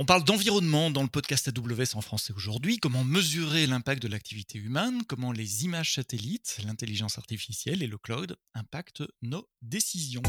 On parle d'environnement dans le podcast AWS en français aujourd'hui, comment mesurer l'impact de l'activité humaine, comment les images satellites, l'intelligence artificielle et le cloud impactent nos décisions?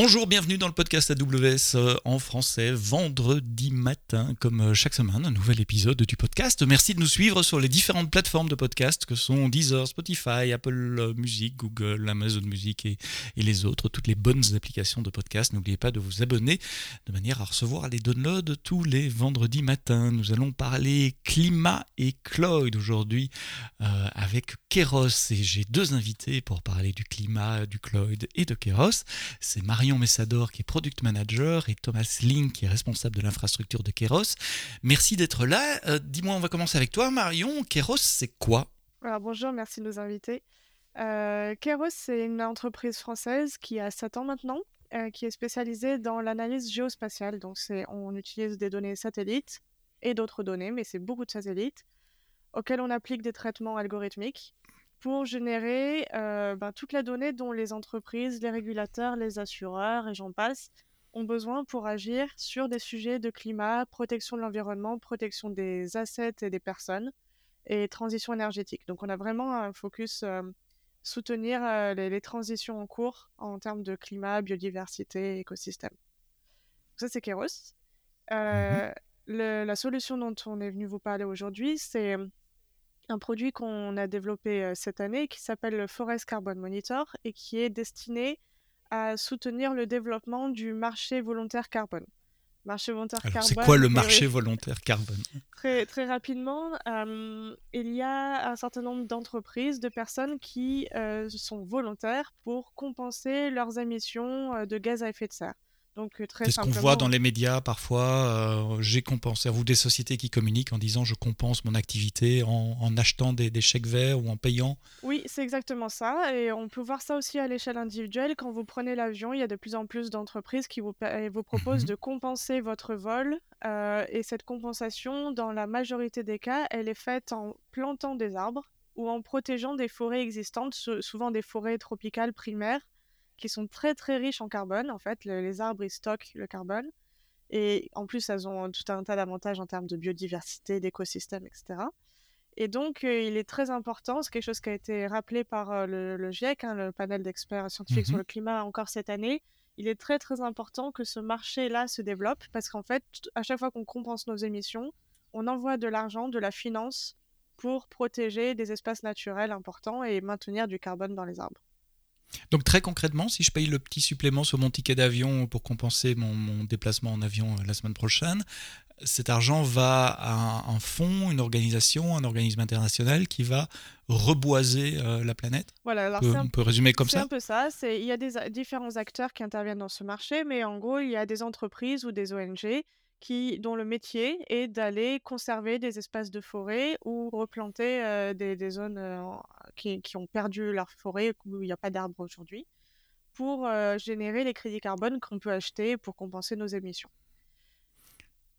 Bonjour, bienvenue dans le podcast AWS euh, en français, vendredi matin, comme euh, chaque semaine, un nouvel épisode du podcast. Merci de nous suivre sur les différentes plateformes de podcast que sont Deezer, Spotify, Apple Music, Google, Amazon Music et, les autres, toutes les bonnes applications de podcast. N'oubliez pas de vous abonner de manière à recevoir les downloads tous les vendredis matins. Nous allons parler climat et cloud aujourd'hui euh, avec Keros et j'ai deux invités pour parler du climat, du cloud et de Keros. C'est Marion Messador qui est Product Manager et Thomas Link qui est responsable de l'infrastructure de Keros. Merci d'être là. Euh, dis-moi, on va commencer avec toi Marion. Keros, c'est quoi? Alors, Bonjour, merci de nous inviter. Euh, Keros, c'est une entreprise française qui a 7 ans maintenant, euh, qui est spécialisée dans l'analyse géospatiale. Donc on utilise des données satellites et d'autres données, mais c'est beaucoup de satellites auxquels on applique des traitements algorithmiques pour générer euh, ben, toute la donnée dont les entreprises, les régulateurs, les assureurs et j'en passe ont besoin pour agir sur des sujets de climat, protection de l'environnement, protection des assets et des personnes et transition énergétique. Donc on a vraiment un focus euh, soutenir euh, les, transitions en cours en termes de climat, biodiversité, écosystème. Donc ça c'est Keros. Mmh la solution dont on est venu vous parler aujourd'hui, c'est un produit qu'on a développé cette année qui s'appelle le Forest Carbon Monitor et qui est destiné à soutenir le développement du marché volontaire carbone. Marché volontaire carbone. C'est quoi le marché volontaire carbone? Très, très rapidement, il y a un certain nombre d'entreprises, de personnes qui sont volontaires pour compenser leurs émissions de gaz à effet de serre. Donc, euh, C'est ce qu'on voit dans les médias parfois. Euh, j'ai compensé. Vous des sociétés qui communiquent en disant je compense mon activité en, achetant des, chèques verts ou en payant. Oui, c'est exactement ça. Et on peut voir ça aussi à l'échelle individuelle. Quand vous prenez l'avion, il y a de plus en plus d'entreprises qui vous, vous proposent mhm. de compenser votre vol. Euh, et cette compensation, dans la majorité des cas, elle est faite en plantant des arbres ou en protégeant des forêts existantes, souvent des forêts tropicales primaires qui sont très très riches en carbone. En fait, les arbres ils stockent le carbone et en plus elles ont tout un tas d'avantages en termes de biodiversité, d'écosystème, etc. Et donc euh, il est très important, c'est quelque chose qui a été rappelé par euh, le, GIEC, hein, le panel d'experts scientifiques sur mmh le climat encore cette année. Il est très très important que ce marché-là se développe parce qu'en fait, à chaque fois qu'on compense nos émissions, on envoie de l'argent, de la finance pour protéger des espaces naturels importants et maintenir du carbone dans les arbres. Donc très concrètement, si je paye le petit supplément sur mon ticket d'avion pour compenser mon, déplacement en avion euh, la semaine prochaine, cet argent va à un fonds, une organisation, un organisme international qui va reboiser euh, la planète Voilà, on, peut, résumer comme ça C'est un peu ça. Il y a des différents acteurs qui interviennent dans ce marché, mais en gros, il y a des entreprises ou des ONG qui, dont le métier est d'aller conserver des espaces de forêt ou replanter des, zones euh, qui, ont perdu leur forêt, où il n'y a pas d'arbres aujourd'hui, pour générer les crédits carbone qu'on peut acheter pour compenser nos émissions.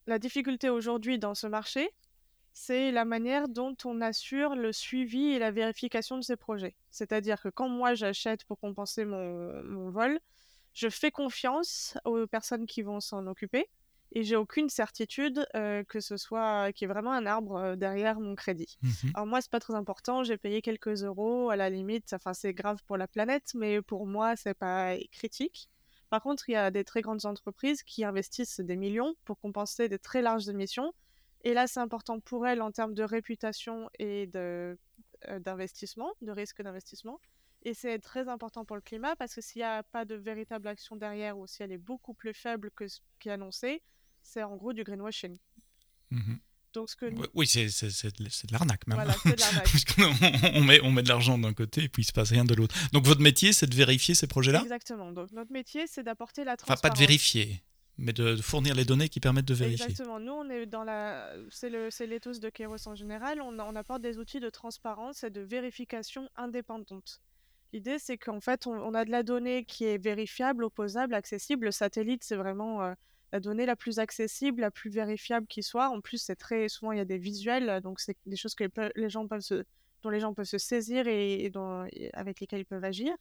La difficulté aujourd'hui dans ce marché, c'est la manière dont on assure le suivi et la vérification de ces projets. C'est-à-dire que quand moi j'achète pour compenser mon vol, je fais confiance aux personnes qui vont s'en occuper et j'ai aucune certitude que ce soit qu'il y ait vraiment un arbre derrière mon crédit. Mmh Alors moi c'est pas très important, j'ai payé quelques euros à la limite, enfin c'est grave pour la planète, mais pour moi c'est pas critique. Par contre, il y a des très grandes entreprises qui investissent des millions pour compenser des très larges émissions. Et là, c'est important pour elles en termes de réputation et d'investissement, de, de risque d'investissement. Et c'est très important pour le climat parce que s'il n'y a pas de véritable action derrière ou si elle est beaucoup plus faible que ce qui est annoncé, c'est en gros du greenwashing. Mmh Donc, ce que Oui, c'est de l'arnaque même. Voilà, on, met, on met de l'argent d'un côté et puis il ne se passe rien de l'autre. Donc votre métier, c'est de vérifier ces projets-là? Exactement. Donc notre métier, c'est d'apporter la transparence. Enfin, pas de vérifier, mais de fournir les données qui permettent de vérifier. Exactement. Nous, on est dans la... C'est l'éthos de Keros en général. On, on, apporte des outils de transparence et de vérification indépendante. L'idée, c'est qu'en fait, on, a de la donnée qui est vérifiable, opposable, accessible. Le satellite, c'est vraiment... Euh, la donnée la plus accessible, la plus vérifiable qui soit. En plus, c'est très souvent, il y a des visuels, donc c'est des choses que les, gens peuvent se dont les gens peuvent se saisir et, avec lesquels ils peuvent agir.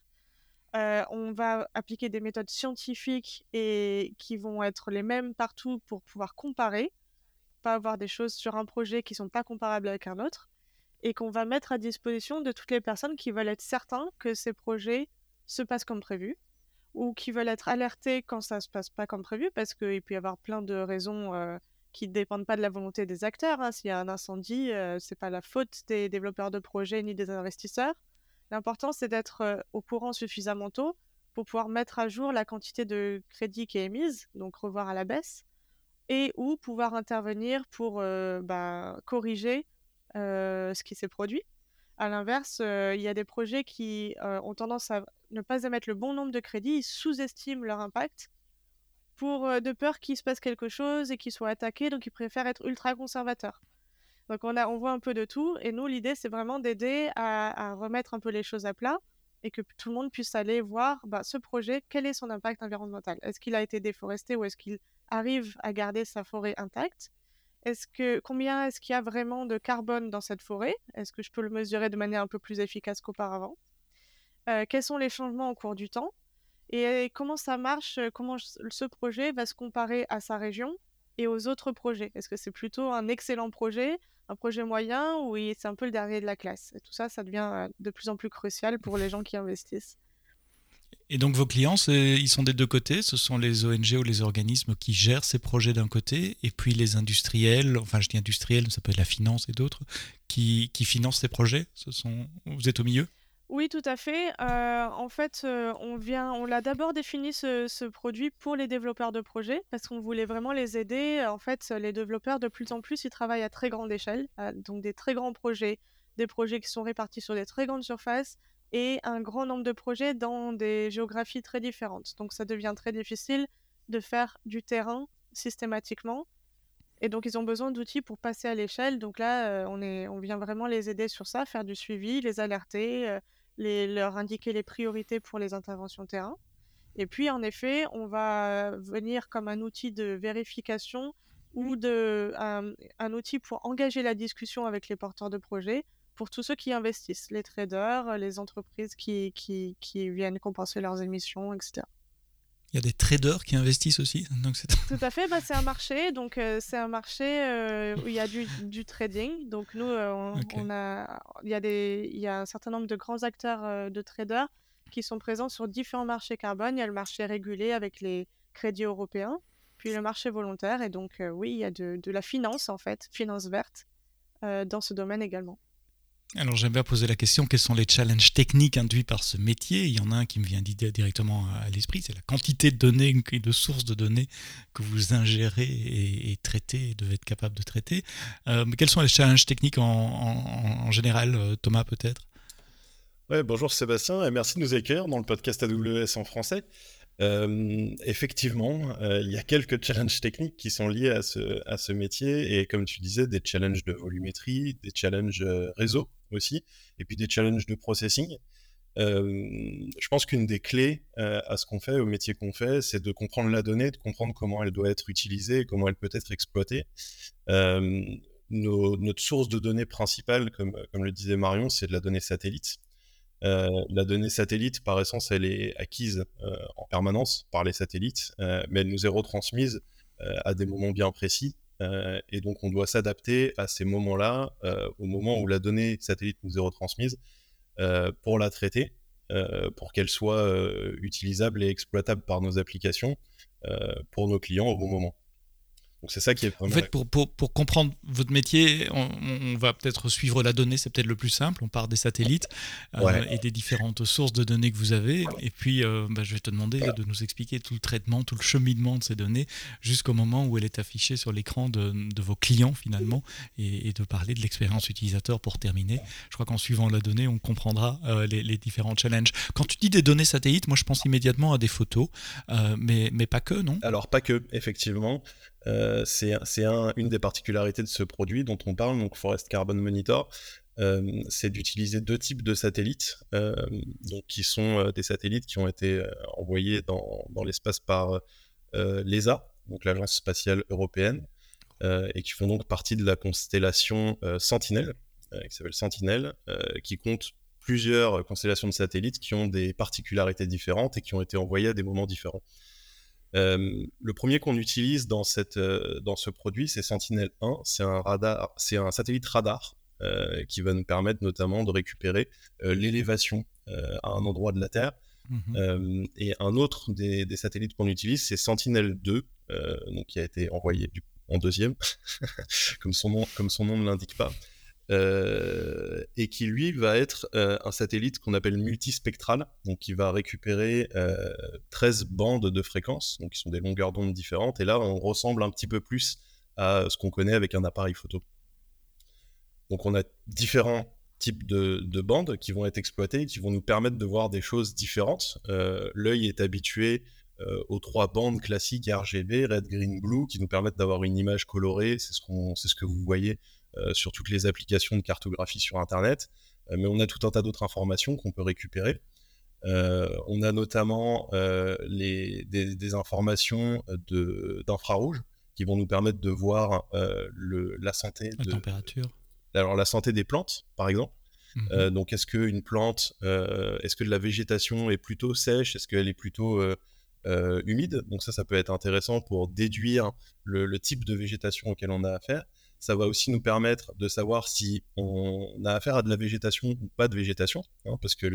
on va appliquer des méthodes scientifiques et qui vont être les mêmes partout pour pouvoir comparer, pas avoir des choses sur un projet qui sont pas comparables avec un autre, et qu'on va mettre à disposition de toutes les personnes qui veulent être certains que ces projets se passent comme prévu ou qui veulent être alertés quand ça se passe pas comme prévu, parce qu'il peut y avoir plein de raisons qui ne dépendent pas de la volonté des acteurs. Hein. S'il y a un incendie, ce c'est pas la faute des développeurs de projets ni des investisseurs. L'important, c'est d'être au courant suffisamment tôt pour pouvoir mettre à jour la quantité de crédit qui est émise, donc revoir à la baisse, et ou pouvoir intervenir pour bah, corriger ce qui s'est produit. À l'inverse, il y a des projets qui ont tendance à ne pas émettre le bon nombre de crédits, ils sous-estiment leur impact pour de peur qu'il se passe quelque chose et qu'ils soient attaqués, donc ils préfèrent être ultra conservateurs. Donc on, a, on voit un peu de tout, et nous, l'idée, c'est vraiment d'aider à, remettre un peu les choses à plat et que tout le monde puisse aller voir bah, ce projet, quel est son impact environnemental? Est-ce qu'il a été déforesté ou est-ce qu'il arrive à garder sa forêt intacte? Est-ce que combien est-ce qu'il y a vraiment de carbone dans cette forêt? Est-ce que je peux le mesurer de manière un peu plus efficace qu'auparavant? Euh, Quels sont les changements au cours du temps? Et comment ça marche Comment ce projet va se comparer à sa région et aux autres projets? Est-ce que c'est plutôt un excellent projet, un projet moyen ou c'est un peu le dernier de la classe? Tout ça, ça devient euh, de plus en plus crucial pour les gens qui investissent. Et donc vos clients, ils sont des deux côtés, ce sont les ONG ou les organismes qui gèrent ces projets d'un côté, et puis les industriels, enfin je dis industriels, ça peut être la finance et d'autres, qui, financent ces projets. Vous êtes au milieu? Oui, tout à fait. Euh, en fait, euh, on vient, on l'a d'abord défini ce, produit pour les développeurs de projets parce qu'on voulait vraiment les aider. En fait, les développeurs de plus en plus, ils travaillent à très grande échelle, donc des très grands projets, des projets qui sont répartis sur des très grandes surfaces, et un grand nombre de projets dans des géographies très différentes. Donc ça devient très difficile de faire du terrain systématiquement. Et donc ils ont besoin d'outils pour passer à l'échelle. Donc là, euh, on, est, on vient vraiment les aider sur ça, faire du suivi, les alerter, euh, les, leur indiquer les priorités pour les interventions terrain. Et puis en effet, on va venir comme un outil de vérification ou de, un outil pour engager la discussion avec les porteurs de projets pour tous ceux qui investissent, les traders, les entreprises qui, qui, qui viennent compenser leurs émissions, etc. Il y a des traders qui investissent aussi. Donc Tout à fait, bah, c'est un marché. Donc euh, c'est un marché euh, où il y a du, du trading. Donc nous, euh, on, a, il, y a des, il y a un certain nombre de grands acteurs de traders qui sont présents sur différents marchés carbone. Il y a le marché régulé avec les crédits européens, puis le marché volontaire. Et donc oui, il y a de, de, la finance en fait, finance verte, dans ce domaine également. Alors j'aime bien poser la question, quels sont les challenges techniques induits par ce métier? Il y en a un qui me vient directement à l'esprit, c'est la quantité de données et de sources de données que vous ingérez et, traitez et devez être capable de traiter. Euh, quels sont les challenges techniques en, général, euh, Thomas peut-être? Bonjour Sébastien et merci de nous accueillir dans le podcast AWS en français. Effectivement, il y a quelques challenges techniques qui sont liés à ce, métier et comme tu disais, des challenges de volumétrie, des challenges réseau aussi, et puis des challenges de processing. je pense qu'une des clés à ce qu'on fait, au métier qu'on fait, c'est de comprendre la donnée, de comprendre comment elle doit être utilisée, comment elle peut être exploitée. notre source de données principale, comme, comme le disait Marion, c'est de la donnée satellite. Euh, la donnée satellite, par essence, elle est acquise euh, en permanence par les satellites, euh, mais elle nous est retransmise à des moments bien précis. et donc, on doit s'adapter à ces moments-là, au moment où la donnée satellite nous est retransmise, pour la traiter, pour qu'elle soit utilisable et exploitable par nos applications, pour nos clients au bon moment. Donc c'est ça qui est En fait, pour, pour, pour, comprendre votre métier, on, va peut-être suivre la donnée, c'est peut-être le plus simple. On part des satellites euh, et des différentes sources de données que vous avez. Et puis, euh, bah, je vais te demander de nous expliquer tout le traitement, tout le cheminement de ces données jusqu'au moment où elle est affichée sur l'écran de, de, vos clients finalement et, de parler de l'expérience utilisateur pour terminer. Je crois qu'en suivant la donnée, on comprendra euh, les, les, différents challenges. Quand tu dis des données satellites, moi je pense immédiatement à des photos, mais, mais pas que, non? Alors pas que, effectivement. Euh, c'est une des particularités de ce produit dont on parle, donc Forest Carbon Monitor. Euh, c'est d'utiliser deux types de satellites, euh, donc qui sont des satellites qui ont été envoyés dans, l'espace par l'ESA, donc l'Agence spatiale européenne, et qui font donc partie de la constellation Sentinel, qui s'appelle Sentinel, qui compte plusieurs constellations de satellites qui ont des particularités différentes et qui ont été envoyées à des moments différents. Le premier qu'on utilise dans, cette, dans ce produit, c'est Sentinel-1. C'est un radar, c'est un satellite radar qui va nous permettre notamment de récupérer l'élévation à un endroit de la Terre. Mmh et un autre des, des satellites qu'on utilise, c'est Sentinel-2, donc qui a été envoyé du, en deuxième, comme son nom, comme son nom ne l'indique pas. Euh, et qui lui va être euh, un satellite qu'on appelle multispectral, donc qui va récupérer 13 euh, bandes de fréquences, donc qui sont des longueurs d'onde différentes, et là on ressemble un petit peu plus à ce qu'on connaît avec un appareil photo. Donc on a différents types de, de, bandes qui vont être exploitées, qui vont nous permettre de voir des choses différentes. L'œil est habitué aux trois bandes classiques RGB, red, green, blue, qui nous permettent d'avoir une image colorée, c'est ce, ce que vous voyez euh, sur toutes les applications de cartographie sur Internet, euh, mais on a tout un tas d'autres informations qu'on peut récupérer. Euh, on a notamment les, des, informations de, d'infrarouge qui vont nous permettre de voir le, la santé la température. Alors la santé des plantes, par exemple. Mhm. donc est-ce qu'une plante, est-ce que la végétation est plutôt sèche, est-ce qu'elle est plutôt humide? Donc ça, ça peut être intéressant pour déduire le, le, type de végétation auquel on a affaire. Ça va aussi nous permettre de savoir si on a affaire à de la végétation ou pas de végétation, hein, parce que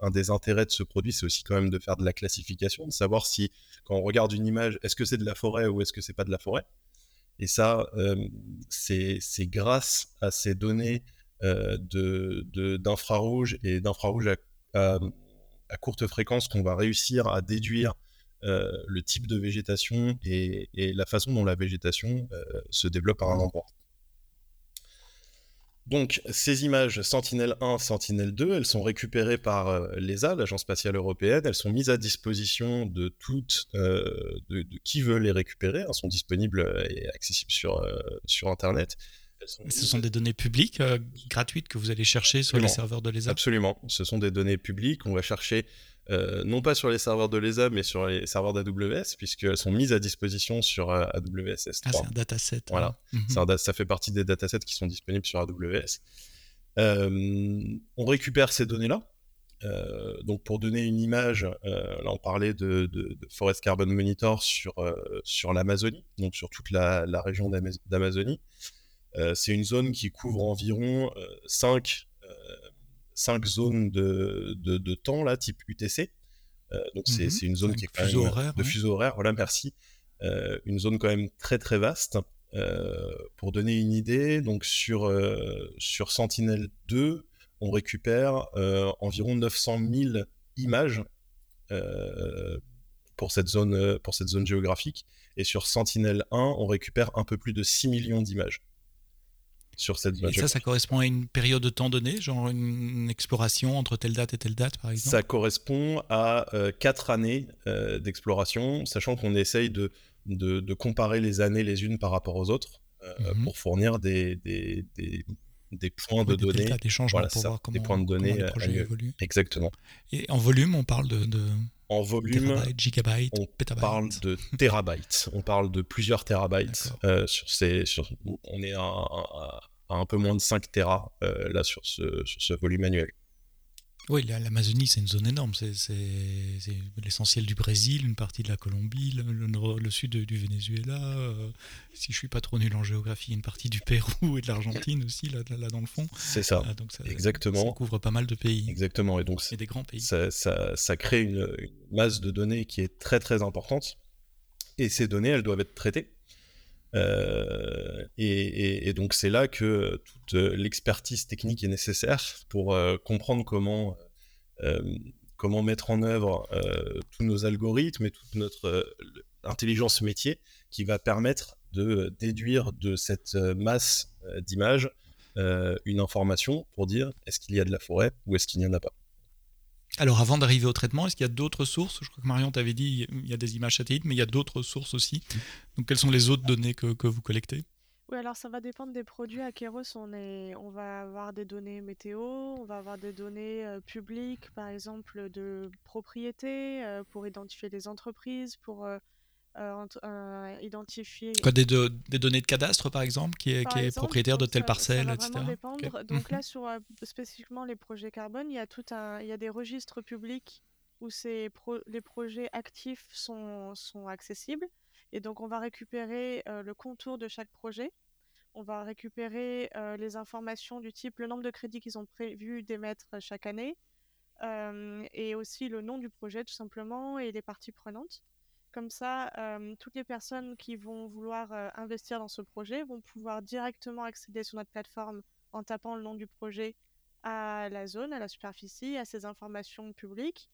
un des intérêts de ce produit, c'est aussi quand même de faire de la classification, de savoir si, quand on regarde une image, est-ce que c'est de la forêt ou est-ce que c'est pas de la forêt? Et ça, euh, c'est grâce à ces données euh, d'infrarouge et d'infrarouge à, courte fréquence qu'on va réussir à déduire euh, le type de végétation et, la façon dont la végétation se développe à un endroit. Donc, ces images Sentinel-1, Sentinel-2, elles sont récupérées par euh, l'ESA, l'Agence spatiale européenne. Elles sont mises à disposition de toutes, euh, de, qui veut les récupérer. Elles sont disponibles euh, et accessibles sur, sur Internet. Ce sont des données publiques, gratuites, que vous allez chercher sur les serveurs de l'ESA Absolument. Ce sont des données publiques. On va chercher euh, non pas sur les serveurs de l'ESA, mais sur les serveurs d'AWS, puisqu'elles sont mises à disposition sur euh, AWS S3. Ah, c'est un dataset. Hein. Voilà, mhm. ça fait partie des datasets qui sont disponibles sur AWS. Euh, on récupère ces données-là. donc pour donner une image, là on parlait de, Forest Carbon Monitor sur, sur l'Amazonie, donc sur toute la, région d'Amazonie. c'est une zone qui couvre environ 5 cinq zones de, de, temps, là, type UTC. Euh, donc, c'est mhm. une zone qui est quand même horaire, de fuseau horaire. Voilà, merci. Euh, une zone quand même très très vaste. Euh, pour donner une idée, donc sur, sur Sentinel-2, on récupère environ 900 000 images pour, cette zone, pour cette zone géographique. Et sur Sentinel-1, on récupère un peu plus de 6 millions d'images sur cette Et ça, ça correspond à une période de temps donnée, genre une exploration entre telle date et telle date, par exemple? Ça correspond à euh, quatre années euh, d'exploration, sachant qu'on essaye de, de, comparer les années les unes par rapport aux autres euh, mhm. pour fournir des, des, des, points de données. des changements pour voir comment, des points de données les projets évoluent. Exactement. Et en volume, on parle de... en volume, gigabytes, on parle de terabytes. on parle de plusieurs terabytes sur ces. Sur, on est à, un peu moins de 5 Tera euh, là sur ce, sur ce volume annuel. Oui, l'Amazonie, c'est une zone énorme. C'est l'essentiel du Brésil, une partie de la Colombie, le, sud du Venezuela. Euh, si je suis pas trop nul en géographie, une partie du Pérou et de l'Argentine aussi, là, là, dans le fond. C'est ça. Ah, donc ça. Exactement. Ça couvre pas mal de pays. Exactement. Et donc, et des grands pays. Ça, ça, ça crée une, une, masse de données qui est très, très importante. Et ces données, elles doivent être traitées. Euh, et, donc c'est là que toute l'expertise technique est nécessaire pour euh, comprendre comment, euh, comment mettre en œuvre tous nos algorithmes et toute notre intelligence métier qui va permettre de déduire de cette masse d'images une information pour dire est-ce qu'il y a de la forêt ou est-ce qu'il n'y en a pas. Alors avant d'arriver au traitement, est-ce qu'il y a d'autres sources? Je crois que Marion t'avait dit il y a des images satellites, mais il y a d'autres sources aussi. Donc quelles sont les autres données que, vous collectez? Oui, alors ça va dépendre des produits. À on, on va avoir des données météo, on va avoir des données euh, publiques, par exemple de propriété, euh, pour identifier les entreprises, pour euh, identifier. Quoi, des, des, données de cadastre, par exemple, qui est, qui est propriétaire de telle parcelle, ça va etc. dépendre. Donc mhm. là, sur spécifiquement les projets carbone, il y a tout un, il y a des registres publics où ces les projets actifs sont, sont accessibles. Et donc, on va récupérer le contour de chaque projet on va récupérer euh, les informations du type le nombre de crédits qu'ils ont prévu d'émettre chaque année euh, et aussi le nom du projet tout simplement et les parties prenantes. Comme ça, euh, toutes les personnes qui vont vouloir investir dans ce projet vont pouvoir directement accéder sur notre plateforme en tapant le nom du projet à la zone, à la superficie, à ces informations publiques.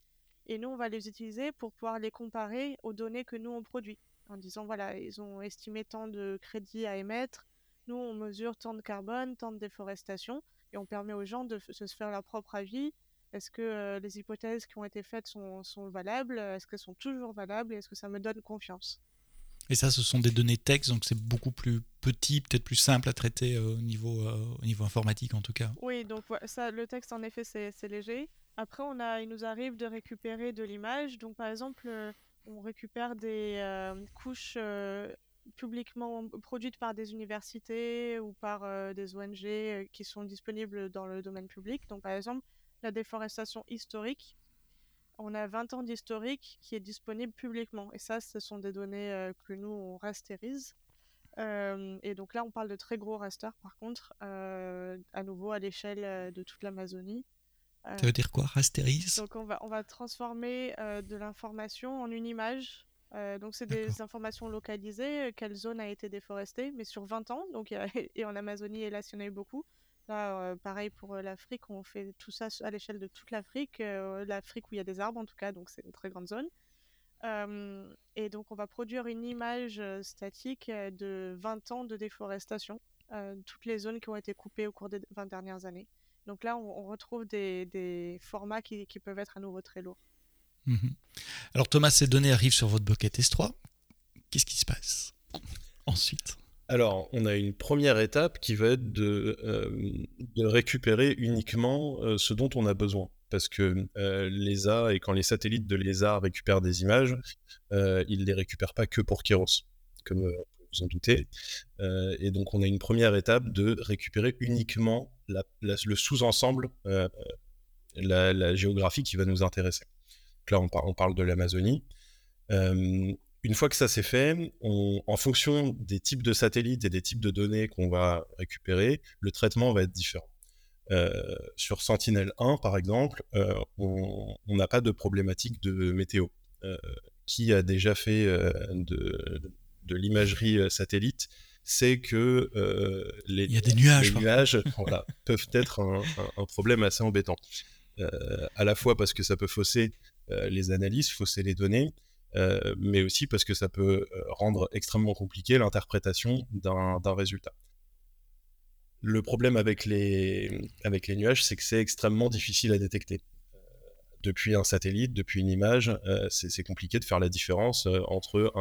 Et nous, on va les utiliser pour pouvoir les comparer aux données que nous, on produit. En disant, voilà, ils ont estimé tant de crédits à émettre, nous, on mesure tant de carbone, tant de déforestation, et on permet aux gens de, se faire leur propre avis. Est-ce que euh, les hypothèses qui ont été faites sont, valables? Est-ce qu'elles sont toujours valables? Et est-ce que ça me donne confiance? Et ça, ce sont des données texte, donc c'est beaucoup plus petit, peut-être plus simple à traiter euh, au, niveau, euh, au niveau informatique en tout cas. Oui, donc ça, le texte, en effet, c'est léger. Après, on a, il nous arrive de récupérer de l'image. Donc, par exemple, on récupère des couches publiquement produites par des universités ou par des ONG qui sont disponibles dans le domaine public. Donc par exemple, la déforestation historique, on a 20 ans d'historique qui est disponible publiquement. Et ça, ce sont des données euh, que nous, on rastérise. et donc là, on parle de très gros rasters, par contre, à nouveau à l'échelle de toute l'Amazonie. Ça veut dire quoi, rastérise Donc on va, on va transformer de l'information en une image euh, donc, c'est des informations localisées, euh, quelle zone a été déforestée, mais sur 20 ans. Donc, et en Amazonie, là, il y en a eu beaucoup. Euh, pareil pour l'Afrique, on fait tout ça à l'échelle de toute l'Afrique. L'Afrique où il y a des arbres, en tout cas, donc c'est une très grande zone. et donc, on va produire une image statique de 20 ans de déforestation, toutes les zones qui ont été coupées au cours des 20 dernières années. Donc là, on, retrouve des, formats qui, peuvent être à nouveau très lourds. Mhm. Alors Thomas, ces données arrivent sur votre bucket S3. Qu'est-ce qui se passe? Ensuite alors, on a une première étape qui va être de, euh, récupérer uniquement euh, ce dont on a besoin. Parce que euh, l'ESA, et quand les satellites de l'ESA récupèrent des images, ils ne les récupèrent pas que pour Kéros, comme vous en doutez. et donc, on a une première étape de récupérer uniquement le sous-ensemble, la, géographie qui va nous intéresser là, on, parle de l'Amazonie. Une fois que ça s'est fait, en fonction des types de satellites et des types de données qu'on va récupérer, le traitement va être différent. Euh, sur Sentinel-1, par exemple, euh, on n'a pas de problématique de météo. qui a déjà fait de, l'imagerie satellite c'est que les, nuages, nuages peuvent être un, problème assez embêtant. à la fois parce que ça peut fausser euh, les analyses, fausser les données, euh, mais aussi parce que ça peut euh, rendre extrêmement compliqué l'interprétation d'un résultat. Le problème avec les, avec les nuages, c'est que c'est extrêmement difficile à détecter. depuis un satellite, depuis une image, c'est compliqué de faire la différence entre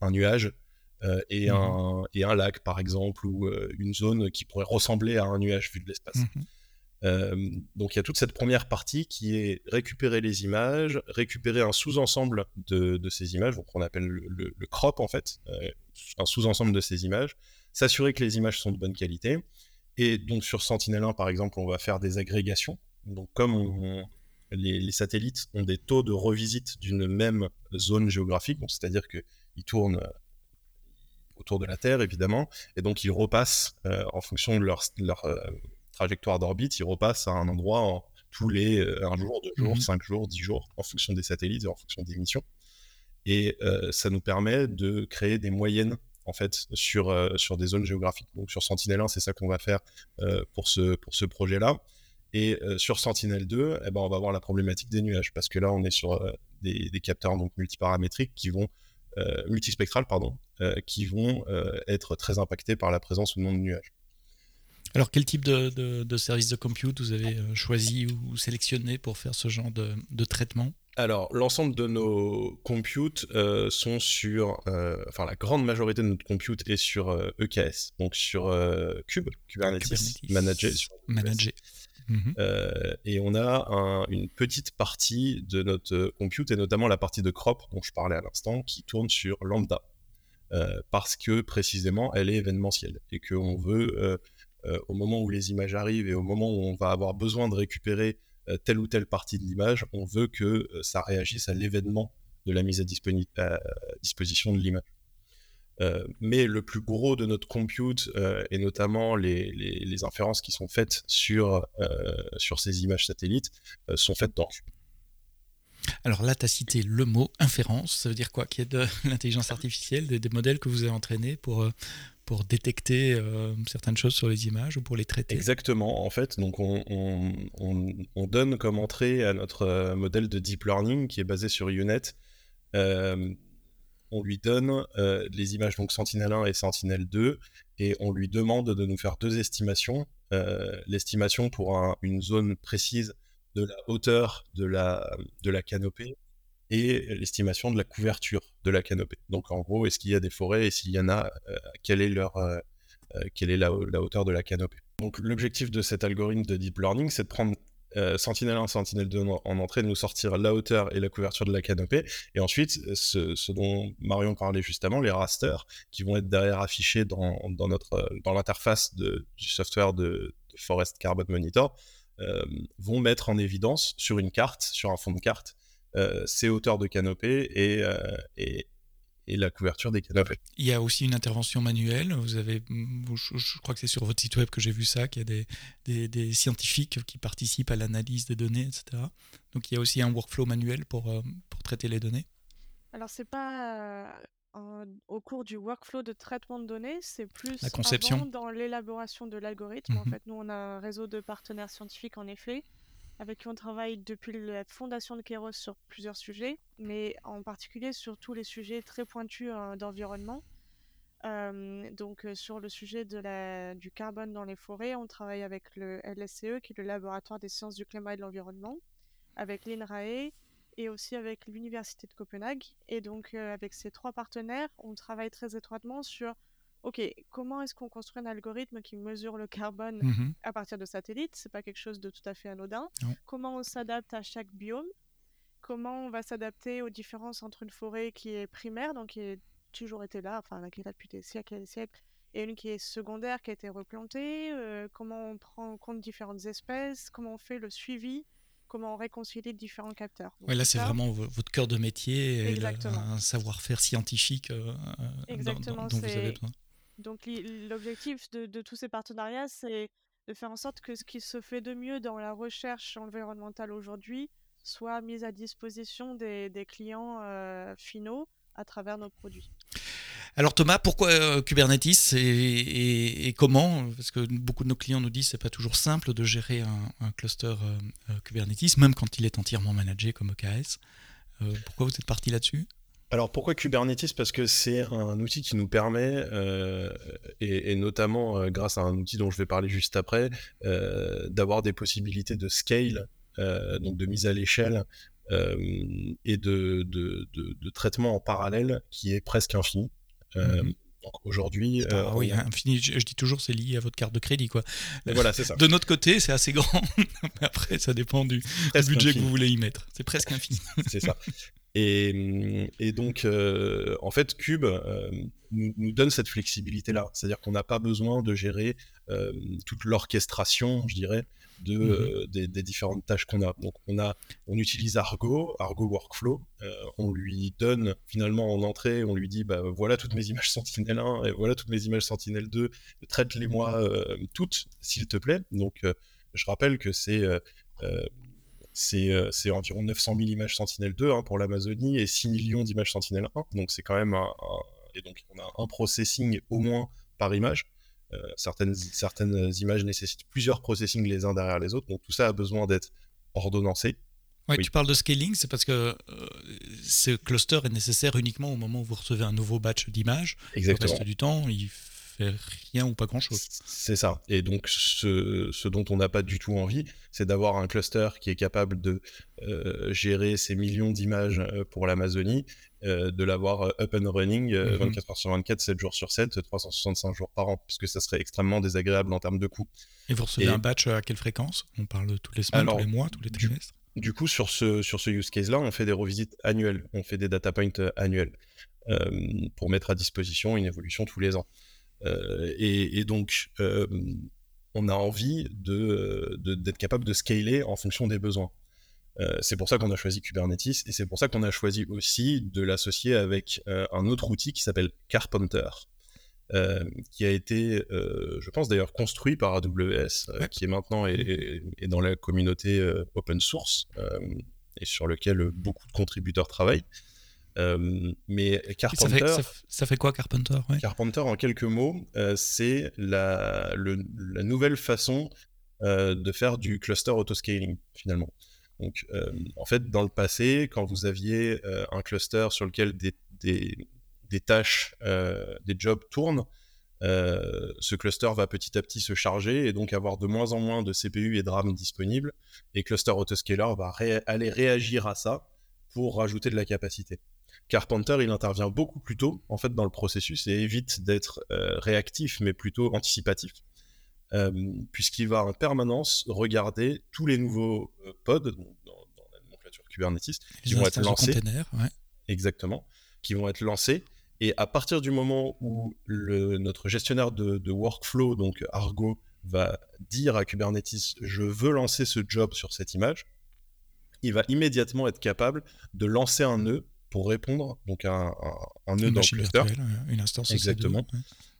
un, nuage et, mmh un, et, un, lac, par exemple, ou une zone qui pourrait ressembler à un nuage vu de l'espace. Mmh donc il y a toute cette première partie qui est récupérer les images, récupérer un sous-ensemble de, ces images, donc on appelle le, crop en fait, euh, un sous-ensemble de ces images, s'assurer que les images sont de bonne qualité. Et donc sur Sentinel-1 par exemple, on va faire des agrégations. Donc comme les, satellites ont des taux de revisite d'une même zone géographique, c'est-à-dire qu'ils tournent autour de la Terre évidemment, et donc ils repassent euh, en fonction de leur, euh, trajectoire d'orbite, il repasse à un endroit en, tous les euh, un jour, deux jours, mmh cinq jours, dix jours, en fonction des satellites et en fonction des missions. Et euh, ça nous permet de créer des moyennes en fait sur, euh, sur des zones géographiques. Donc sur Sentinel-1, c'est ça qu'on va faire pour ce, pour ce projet-là. Et sur Sentinel-2, eh ben, on va avoir la problématique des nuages, parce que là, on est sur des, des, capteurs donc multiparamétriques qui vont multispectrales pardon, qui vont être très impactés par la présence ou non de nuages. Alors, quel type de, de, service de compute vous avez euh, choisi ou sélectionné pour faire ce genre de, traitement? Alors, l'ensemble de nos computes euh, sont sur, euh, enfin la grande majorité de notre compute est sur EKS, e donc sur Cube, Kubernetes, managé. Mhm. et on a une petite partie de notre compute, et notamment la partie de crop dont je parlais à l'instant, qui tourne sur Lambda. parce que précisément, elle est événementielle et qu'on veut, au moment où les images arrivent et au moment où on va avoir besoin de récupérer telle ou telle partie de l'image, on veut que ça réagisse à l'événement de la mise à, disposition de l'image. Euh, mais le plus gros de notre compute, euh, et notamment les, inférences qui sont faites sur, euh, sur ces images satellites, sont faites dans. Alors là, tu as cité le mot inférence. Ça veut dire quoi? Qu'il y a de l'intelligence artificielle, des, modèles que vous avez entraînés pour, pour détecter certaines choses sur les images ou pour les traiter Exactement. En fait, donc on, on, on, donne comme entrée à notre modèle de deep learning qui est basé sur UNet on lui donne euh, les images donc Sentinel-1 et Sentinel-2 et on lui demande de nous faire deux estimations. Euh, l'estimation pour une zone précise de la hauteur de la, de la canopée et l'estimation de la couverture de la canopée. Donc en gros, est-ce qu'il y a des forêts et s'il y en a, euh, quelle est, leur, quelle est la, hauteur de la canopée? Donc l'objectif de cet algorithme de deep learning, c'est de prendre euh, Sentinel 1, Sentinel 2 en, entrée, de nous sortir la hauteur et la couverture de la canopée. Et ensuite, ce, dont Marion parlait justement, les rasters, qui vont être derrière affichés dans, notre, dans l'interface du software de, Forest Carbon Monitor, euh, vont mettre en évidence sur une carte, sur un fond de carte, euh, ces hauteurs de canopée et, et, et la couverture des canapés. Il y a aussi une intervention manuelle. Vous avez, je, crois que c'est sur votre site web que j'ai vu ça, qu'il y a des, des, scientifiques qui participent à l'analyse des données, etc. Donc il y a aussi un workflow manuel pour, euh, pour traiter les données. Alors c'est pas euh, au cours du workflow de traitement de données, c'est plus la conception. dans l'élaboration de l'algorithme. En mhm. fait, nous on a un réseau de partenaires scientifiques en effet avec qui on travaille depuis la fondation de Keros sur plusieurs sujets, mais en particulier sur tous les sujets très pointus euh, d'environnement. Euh, donc euh, sur le sujet de la, du carbone dans les forêts, on travaille avec le LSCE, qui est le laboratoire des sciences du climat et de l'environnement, avec l'INRAE et aussi avec l'Université de Copenhague. Et donc avec ces trois partenaires, on travaille très étroitement sur ok, comment est-ce qu'on construit un algorithme qui mesure le carbone mmh à partir de satellites? C'est pas quelque chose de tout à fait anodin. Comment on s'adapte à chaque biome? Comment on va s'adapter aux différences entre une forêt qui est primaire, donc qui a toujours été là, enfin qui est là depuis des siècles et des siècles, et une qui est secondaire, qui a été replantée euh, Comment on prend en compte différentes espèces Comment on fait le suivi comment on réconcilie différents capteurs? Oui, là, c'est vraiment votre cœur de métier et un savoir-faire scientifique euh, Exactement, dont, vous avez besoin. Donc l'objectif de, tous ces partenariats, c'est de faire en sorte que ce qui se fait de mieux dans la recherche environnementale aujourd'hui soit mis à disposition des, clients euh, finaux à travers nos produits. Alors Thomas, pourquoi euh, Kubernetes et, comment? Parce que beaucoup de nos clients nous disent que ce n'est pas toujours simple de gérer un, cluster euh, Kubernetes, même quand il est entièrement managé comme EKS. pourquoi vous êtes parti là-dessus? Alors pourquoi Kubernetes? Parce que c'est un outil qui nous permet, euh, et, notamment euh, grâce à un outil dont je vais parler juste après, euh, d'avoir des possibilités de scale, donc de mise à l'échelle et de, de, traitement en parallèle qui est presque infini. Mmh aujourd'hui. oui, infini, je, dis toujours, c'est lié à votre carte de crédit. Quoi. voilà, c'est ça. De notre côté, c'est assez grand. mais après, ça dépend du, budget que vous voulez y mettre. C'est presque infini. c'est ça. Et, donc, euh, en fait, Cube euh, nous, donne cette flexibilité-là. C'est-à-dire qu'on n'a pas besoin de gérer euh, toute l'orchestration, je dirais, de, mmh des, différentes tâches qu'on a. Donc, on, a, on utilise Argo, Argo Workflow. on lui donne finalement en entrée, on lui dit bah, voilà toutes mes images Sentinel-1 et voilà toutes mes images Sentinel-2, traite-les-moi toutes, s'il te plaît. Donc, je rappelle que c'est euh, c'est environ 900 000 images Sentinel-2 hein, pour l'Amazonie et 6 millions d'images Sentinel-1. Donc c'est quand même un, Et donc on a un processing au moins par image. Euh, certaines, certaines images nécessitent plusieurs processings les uns derrière les autres. Donc tout ça a besoin d'être ordonnancé. oui. tu parles de scaling, c'est parce que euh, ce cluster est nécessaire uniquement au moment où vous recevez un nouveau batch d'images. Exactement. Le reste du temps, il fait rien ou pas grand-chose. C'est ça. Et donc, ce, dont on n'a pas du tout envie, c'est d'avoir un cluster qui est capable de euh, gérer ces millions d'images euh, pour l'Amazonie, de l'avoir up and running 24 mhm. heures sur 24, 7 jours sur 7, 365 jours par an, puisque ça serait extrêmement désagréable en termes de coûts. Et vous recevez un batch à quelle fréquence? On parle tous les semaines, tous les mois, tous les trimestres? du coup, sur ce, sur ce use case-là, on fait des revisites annuelles, on fait des data points annuels pour mettre à disposition une évolution tous les ans. Euh, et, donc, euh, on a envie d'être de, d'être capable de scaler en fonction des besoins. Euh, c'est pour ça qu'on a choisi Kubernetes et c'est pour ça qu'on a choisi aussi de l'associer avec un autre outil qui s'appelle Carpenter. qui a été, je pense d'ailleurs, construit par AWS, qui est maintenant est, est, dans la communauté open source et sur lequel beaucoup de contributeurs travaillent. Euh, mais Carpenter. Ça fait, quoi Carpenter Carpenter, en quelques mots, euh, c'est la, la, nouvelle façon euh, de faire du cluster autoscaling finalement. Donc, en fait, dans le passé, quand vous aviez un cluster sur lequel des, des, des tâches, des jobs tournent, ce cluster va petit à petit se charger et donc avoir de moins en moins de CPU et de RAM disponibles. Et Cluster Autoscaler va aller réagir à ça pour rajouter de la capacité. Carpenter, il intervient beaucoup plus tôt en fait dans le processus et évite d'être euh, réactif, mais plutôt anticipatif, euh, puisqu'il va en permanence regarder tous les nouveaux euh, pods dans, la nomenclature Kubernetes qui vont être lancés. Exactement, qui vont être lancés. Et à partir du moment où le, notre gestionnaire de, de, workflow, donc Argo, va dire à Kubernetes je veux lancer ce job sur cette image, il va immédiatement être capable de lancer un nœud pour répondre, donc un, un, nœud dans le cluster. une instance Exactement.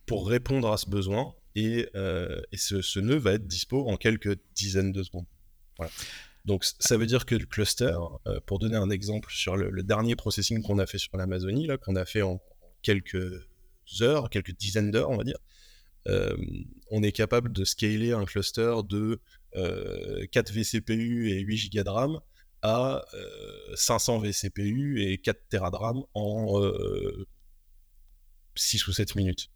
Pour répondre à ce besoin. Et, euh, et ce, ce, nœud va être dispo en quelques dizaines de secondes. Voilà. Donc ça veut dire que le cluster, euh, pour donner un exemple sur le, dernier processing qu'on a fait sur l'Amazonie, là, qu'on a fait en quelques heures, quelques dizaines d'heures, on va dire, euh, on est capable de scaler un cluster de 4 vCPU et 8 Go de RAM à 500 vCPU et 4 Tera de RAM en 6 ou 7 minutes.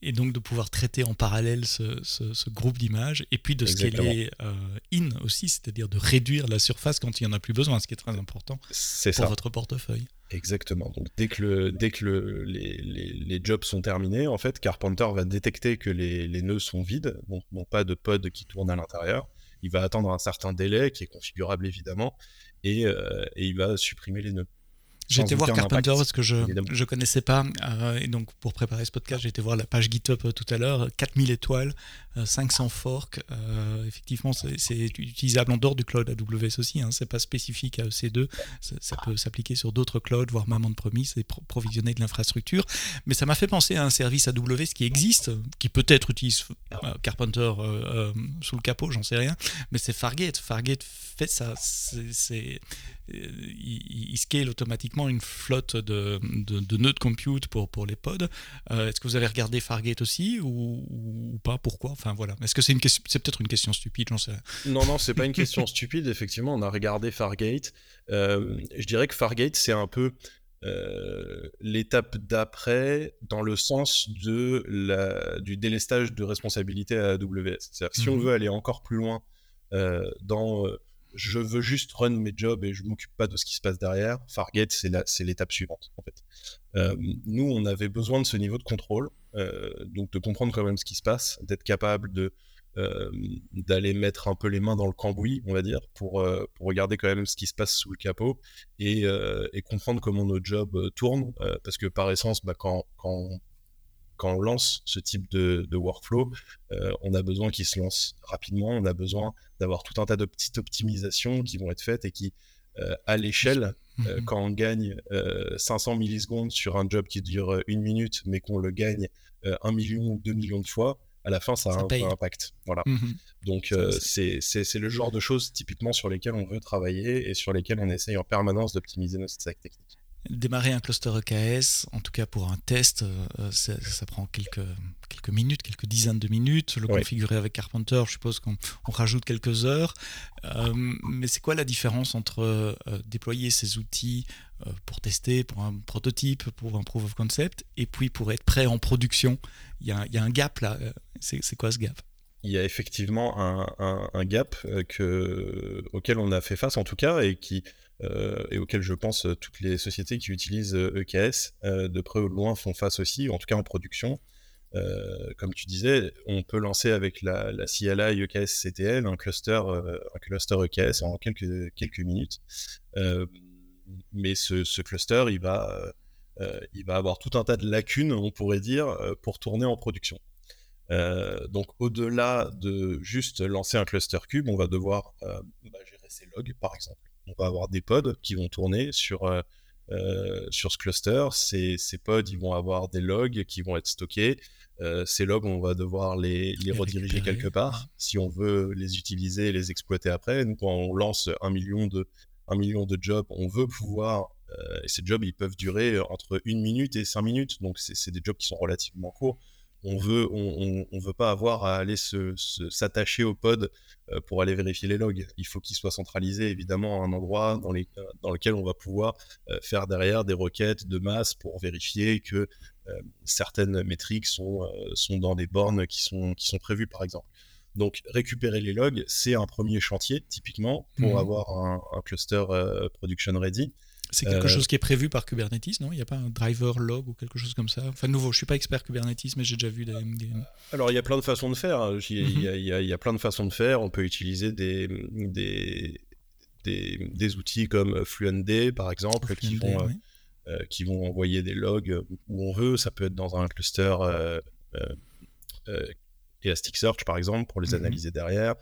Et donc de pouvoir traiter en parallèle ce, groupe d'images et puis de scaler euh, in aussi, c'est-à-dire de réduire la surface quand il n'y en a plus besoin, ce qui est très important pour votre portefeuille. Exactement. Donc dès que, le, dès que le, les, les, jobs sont terminés, en fait, Carpenter va détecter que les, les nœuds sont vides, donc non pas de pod qui tourne à l'intérieur, il va attendre un certain délai qui est configurable évidemment et, euh, il va supprimer les nœuds. J'ai été voir Carpenter parce que je ne connaissais pas. Euh, et donc, pour préparer ce podcast, j'ai été voir la page GitHub euh, tout à l'heure. 4000 étoiles, 500 euh, forks. effectivement, c'est utilisable en dehors du cloud AWS aussi. Hein, c'est pas spécifique à EC2. Ça, peut s'appliquer sur d'autres clouds, voire même on promise et provisionner de l'infrastructure. Mais ça m'a fait penser à un service AWS qui existe, qui peut-être utilise Carpenter sous le capot, j'en sais rien. Mais c'est Fargate. Fargate fait ça. C'est il, scale automatiquement une flotte de, de, nœuds de compute pour, pour les pods. Euh, est-ce que vous avez regardé Fargate aussi ou, pas? Pourquoi? Enfin voilà. Est-ce que c'est une question C'est peut-être une question stupide, j'en sais Non, non, c'est pas une question stupide. Effectivement, on a regardé Fargate. Euh, je dirais que Fargate, c'est un peu euh, l'étape d'après dans le sens de la, du délestage de responsabilité à AWS. C'est-à-dire si on mhm. veut aller encore plus loin dans je veux juste run mes jobs et je m'occupe pas de ce qui se passe derrière. Fargate, c'est l'étape suivante, en fait. Euh, nous, on avait besoin de ce niveau de contrôle, euh, donc de comprendre quand même ce qui se passe, d'être capable de euh, d'aller mettre un peu les mains dans le cambouis, on va dire, pour, pour regarder quand même ce qui se passe sous le capot et, et comprendre comment nos jobs tournent, parce que par essence, bah, quand, quand quand on lance ce type de, workflow, euh, on a besoin qu'il se lance rapidement, on a besoin d'avoir tout un tas de petites optimisations qui vont être faites et qui, euh, à l'échelle, euh, mhm. quand on gagne 500 millisecondes sur un job qui dure une minute, mais qu'on le gagne 1 million ou 2 millions de fois, à la fin, ça, a un, impact. Voilà. Mhm. Donc, c'est le genre de choses typiquement sur lesquelles on veut travailler et sur lesquelles on essaye en permanence d'optimiser nos stacks techniques. Démarrer un cluster EKS, en tout cas pour un test, euh, ça, ça, prend quelques, quelques minutes, quelques dizaines de minutes. Le Ouais. configurer avec Carpenter, je suppose qu'on on rajoute quelques heures. Euh, mais c'est quoi la différence entre euh, déployer ces outils euh, pour tester, pour un prototype, pour un proof of concept, et puis pour être prêt en production? Il y a, il y a un gap là. Euh, C'est quoi ce gap? Il y a effectivement un, un- un gap euh, que, auquel on a fait face en tout cas et qui euh, et auquel je pense euh, toutes les sociétés qui utilisent euh, EKS euh, de près ou de loin font face aussi, en tout cas en production. Euh, comme tu disais, on peut lancer avec la, la CLI EKS CTL un cluster, euh, un cluster EKS en quelques, minutes. Euh, mais ce, cluster, il va, euh, euh, il va avoir tout un tas de lacunes, on pourrait dire, euh, pour tourner en production. Euh, donc au-delà de juste lancer un cluster cube, on va devoir euh, bah, gérer ses logs par exemple. On va avoir des pods qui vont tourner sur, euh, euh, sur ce cluster. Ces, ces pods, ils vont avoir des logs qui vont être stockés. Euh, ces logs, on va devoir les, les rediriger récupérer, quelque part si on veut les utiliser et les exploiter après. Nous, quand on lance un million de, un million de jobs, on veut pouvoir euh, et ces jobs, ils peuvent durer entre une minute et cinq minutes. Donc, c'est des jobs qui sont relativement courts. On veut, on, on, on veut pas avoir à aller se- se- s'attacher au pod euh, pour aller vérifier les logs. Il faut qu'ils soient centralisés, évidemment, à un endroit dans, les, dans lequel on va pouvoir euh, faire derrière des requêtes de masse pour vérifier que euh, certaines métriques sont, euh, sont dans des bornes qui sont, qui sont prévues, par exemple. Donc, récupérer les logs, c'est un premier chantier, typiquement, pour Mhm. avoir un, un cluster euh, production ready. C'est quelque Euh, chose qui est prévu par Kubernetes, non? Il n'y a pas un driver log ou quelque chose comme ça? Enfin, nouveau, je suis pas expert Kubernetes, mais j'ai déjà vu des. des- Alors, il y a plein de façons de faire. Il y, a- il y a- il y a- il y a plein de façons de faire. On peut utiliser des, des, des, des outils comme FluentD, par exemple, qui FluentD, vont, euh, euh, qui vont envoyer des logs où on veut. Ça peut être dans un cluster euh, Elasticsearch, par exemple, pour les Mhm. analyser derrière.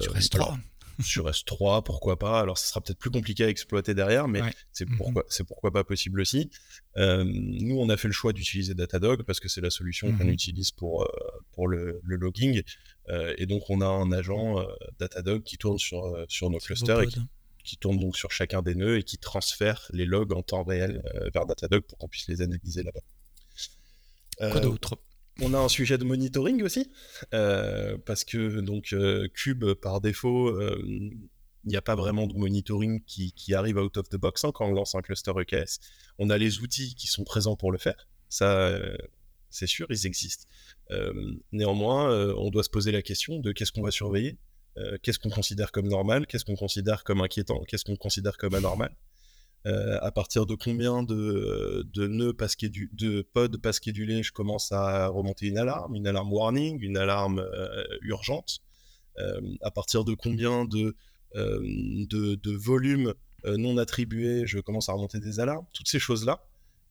Sur S3. Sur S3, pourquoi pas. Alors, ce sera peut-être plus compliqué à exploiter derrière, mais Ouais. c'est Mhm. pourquoi, c'est pourquoi pas possible aussi. Euh, nous, on a fait le choix d'utiliser Datadog parce que c'est la solution qu'on Mhm. utilise pour, euh, pour le, le logging. Euh, et donc, on a un agent Datadog qui tourne sur, sur nos clusters et qui, qui tourne donc sur chacun des nœuds et qui transfère les logs en temps réel vers Datadog pour qu'on puisse les analyser là-bas. Quoi d'autre? On a un sujet de monitoring aussi, euh, parce que donc euh, Cube par défaut, euh, il n'y a pas vraiment de monitoring qui, arrive out of the box hein, quand on lance un cluster EKS. On a les outils qui sont présents pour le faire, ça c'est sûr, ils existent. Néanmoins, on doit se poser la question de qu'est-ce qu'on va surveiller, qu'est-ce qu'on considère comme normal, qu'est-ce qu'on considère comme inquiétant, qu'est-ce qu'on considère comme anormal. Euh, à partir de combien de, de nœuds schédu- de pods pas schedulés, je commence à remonter une alarme, une alarme warning, une alarme euh, urgente. Euh, à partir de combien de, de, de volumes non attribués, je commence à remonter des alarmes. Toutes ces choses-là,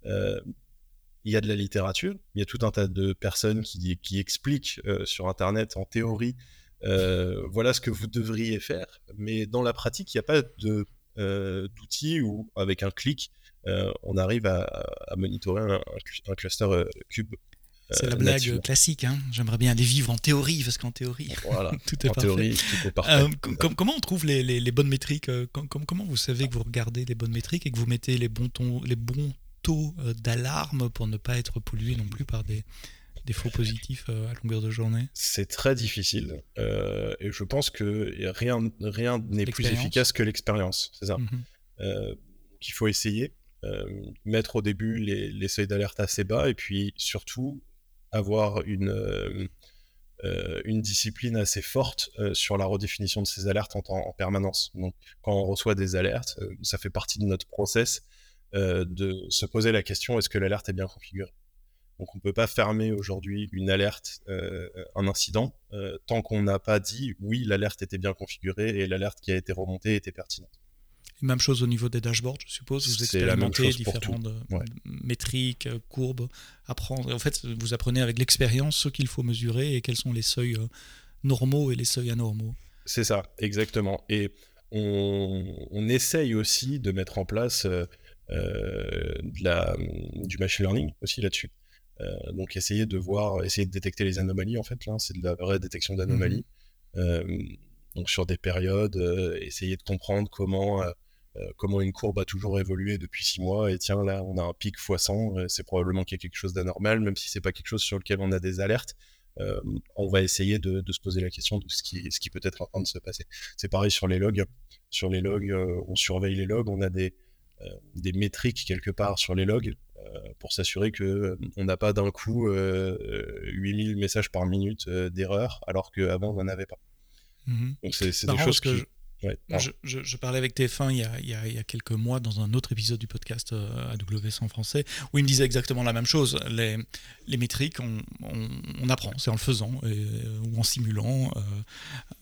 il y a de la littérature, il y a tout un tas de personnes qui, qui expliquent sur Internet, en théorie, voilà ce que vous devriez faire, mais dans la pratique, il n'y a pas de d'outils où, avec un clic, euh, on arrive à, à monitorer un, un cl- un cluster euh, cube. C'est euh, la blague classique. Hein J'aimerais bien aller vivre en théorie, parce qu'en théorie, Voilà, tout est en parfait. théorie, tout est parfait. Euh, com- com- comment on trouve les, les- les bonnes métriques euh, com- com- Comment vous savez que vous regardez les bonnes métriques et que vous mettez les bons, tons- les bons taux euh, d'alarme pour ne pas être pollué non plus par des, des faux positifs euh, à longueur de journée C'est très difficile euh, et je pense que rien rien n'est plus efficace que l'expérience. C'est ça. Mhm. euh, qu'il faut essayer, euh, mettre au début les, les seuils d'alerte assez bas et puis surtout avoir une, une discipline assez forte sur la redéfinition de ces alertes en, temps- en permanence. Donc, quand on reçoit des alertes, ça fait partie de notre process de se poser la question est-ce que l'alerte est bien configurée? Donc on ne peut pas fermer aujourd'hui une alerte, euh, un incident, euh, tant qu'on n'a pas dit oui, l'alerte était bien configurée et l'alerte qui a été remontée était pertinente. Et Même chose au niveau des dashboards, je suppose. Vous expérimentez différentes euh, Ouais. métriques, courbes, apprendre. En fait, vous apprenez avec l'expérience ce qu'il faut mesurer et quels sont les seuils normaux et les seuils anormaux. C'est ça, exactement. Et on, on essaye aussi de mettre en place euh, de la, du machine learning aussi là-dessus. Euh, donc essayer de voir, essayer de détecter les anomalies en fait, là, c'est de la vraie détection d'anomalies. Euh, donc sur des périodes, euh, essayer de comprendre comment, comment une courbe a toujours évolué depuis six mois, et tiens, là, on a un pic x 100, c'est probablement qu'il y a quelque chose d'anormal, même si c'est pas quelque chose sur lequel on a des alertes. on va essayer de, se poser la question de ce qui, ce qui peut être en train de se passer. C'est pareil sur les logs. Sur les logs, on surveille les logs, on a des, des métriques quelque part sur les logs pour s'assurer que on n'a pas d'un coup 8000 messages par minute d'erreur, alors qu'avant on n'en avait pas. Mmh Donc c'est des choses que je, parlais avec TF1 il y, a, il, y a, quelques mois dans un autre épisode du podcast euh, AWS en français où il me disait exactement la même chose. Les, les métriques, on, on, apprend, c'est en le faisant euh, ou en simulant,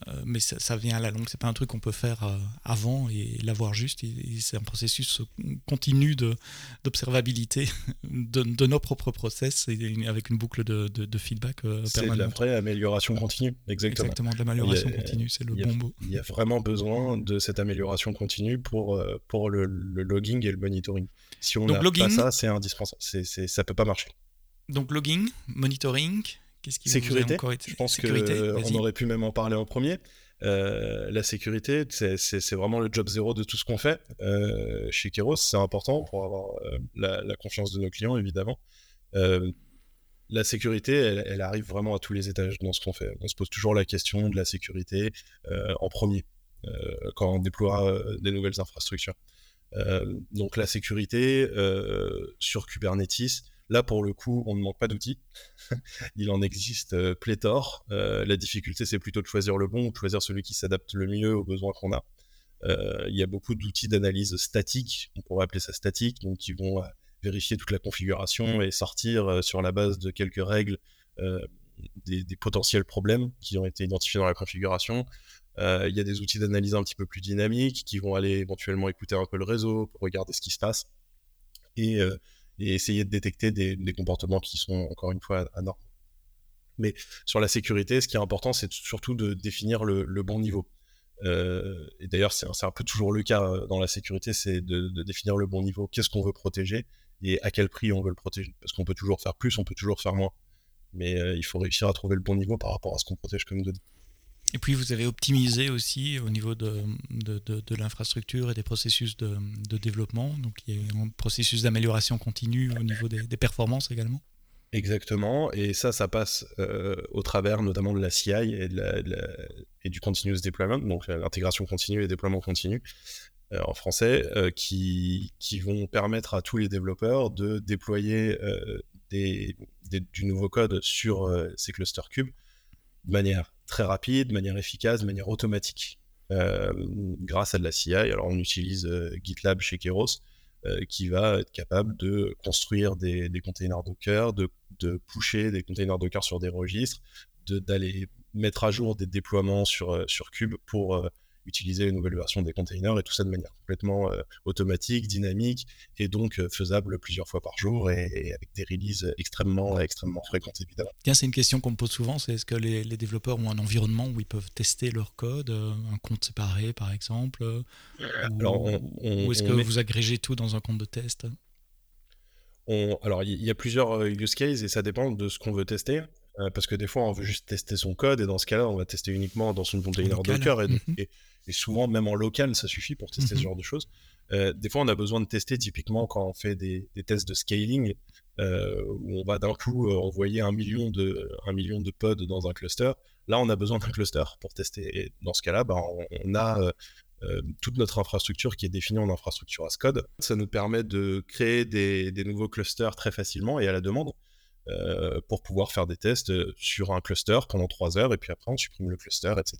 euh, mais ça, vient à la longue. C'est pas un truc qu'on peut faire avant et l'avoir juste. C'est un processus continu d'observabilité de, de, nos propres process et avec une boucle de, de, feedback permanente. C'est de la vraie amélioration continue, exactement. Exactement, de l'amélioration continue, c'est le bon mot. Il y a vraiment besoin de cette amélioration continue pour, euh, pour le, logging et le monitoring. Si on n'a pas ça, c'est indispensable. C'est, c'est, ça peut pas marcher. Donc logging, monitoring, qu'est-ce qui sécurité. Encore été... Je pense qu'on aurait pu même en parler en premier. Euh, la sécurité, c'est vraiment le job zéro de tout ce qu'on fait. Euh, chez Keros, c'est important pour avoir la, la, confiance de nos clients, évidemment. la sécurité, elle, elle, arrive vraiment à tous les étages dans ce qu'on fait. On se pose toujours la question de la sécurité en premier. Euh, quand on déploie euh, des nouvelles infrastructures. Euh, donc la sécurité sur Kubernetes, Là, pour le coup, on ne manque pas d'outils. Il en existe pléthore. la difficulté, c'est plutôt de choisir le bon ou de choisir celui qui s'adapte le mieux aux besoins qu'on a. il y a beaucoup d'outils d'analyse statique, on pourrait appeler ça statique, donc qui vont vérifier toute la configuration et sortir sur la base de quelques règles des, potentiels problèmes qui ont été identifiés dans la configuration. Euh, il y a des outils d'analyse un petit peu plus dynamiques qui vont aller éventuellement écouter un peu le réseau pour regarder ce qui se passe et, euh, essayer de détecter des, comportements qui sont encore une fois anormaux. Mais sur la sécurité, ce qui est important, c'est surtout de définir le, bon niveau. Euh, et d'ailleurs, c'est un peu toujours le cas dans la sécurité, c'est de, de, définir le bon niveau. Qu'est-ce qu'on veut protéger et à quel prix on veut le protéger? Parce qu'on peut toujours faire plus, on peut toujours faire moins. Mais il faut réussir à trouver le bon niveau par rapport à ce qu'on protège comme données. Et puis vous avez optimisé aussi au niveau de, de, l'infrastructure et des processus de, développement. Donc il y a un processus d'amélioration continue au niveau des, performances également. Exactement, et ça, ça passe euh, au travers notamment de la CI et, du continuous deployment, donc l'intégration continue et déploiement continu euh, en français, euh, qui, qui, vont permettre à tous les développeurs de déployer du nouveau code sur ces clusters cubes de manière très rapide, de manière efficace, de manière automatique, euh, grâce à de la CI. Alors on utilise euh, GitLab chez Keros, euh, qui va être capable de construire des, containers Docker, de, pusher des containers Docker sur des registres, d'aller mettre à jour des déploiements sur, sur Cube pour utiliser les nouvelles versions des containers et tout ça de manière complètement euh, automatique, dynamique et donc euh, faisable plusieurs fois par jour et, avec des releases extrêmement, extrêmement fréquentes évidemment. Tiens, c'est une question qu'on me pose souvent, c'est est-ce que les, développeurs ont un environnement où ils peuvent tester leur code, euh, un compte séparé par exemple, ou, est-ce que vous agrégez tout dans un compte de test? Alors, il y, a plusieurs use cases et ça dépend de ce qu'on veut tester. Parce que des fois, on veut juste tester son code et dans ce cas-là, on va tester uniquement dans son container Docker. Et, mhm. et, et souvent même en local, ça suffit pour tester ce mhm. genre de choses. Euh, des fois, on a besoin de tester typiquement quand on fait des, tests de scaling, euh, où on va d'un coup euh, envoyer un million, de, un million de pods dans un cluster. Là, on a besoin d'un cluster pour tester. Et dans ce cas-là, bah, on, a toute notre infrastructure qui est définie en infrastructure as code. Ça nous permet de créer des, des nouveaux clusters très facilement et à la demande. Euh, pour pouvoir faire des tests euh, sur un cluster pendant trois heures et puis après on supprime le cluster, etc.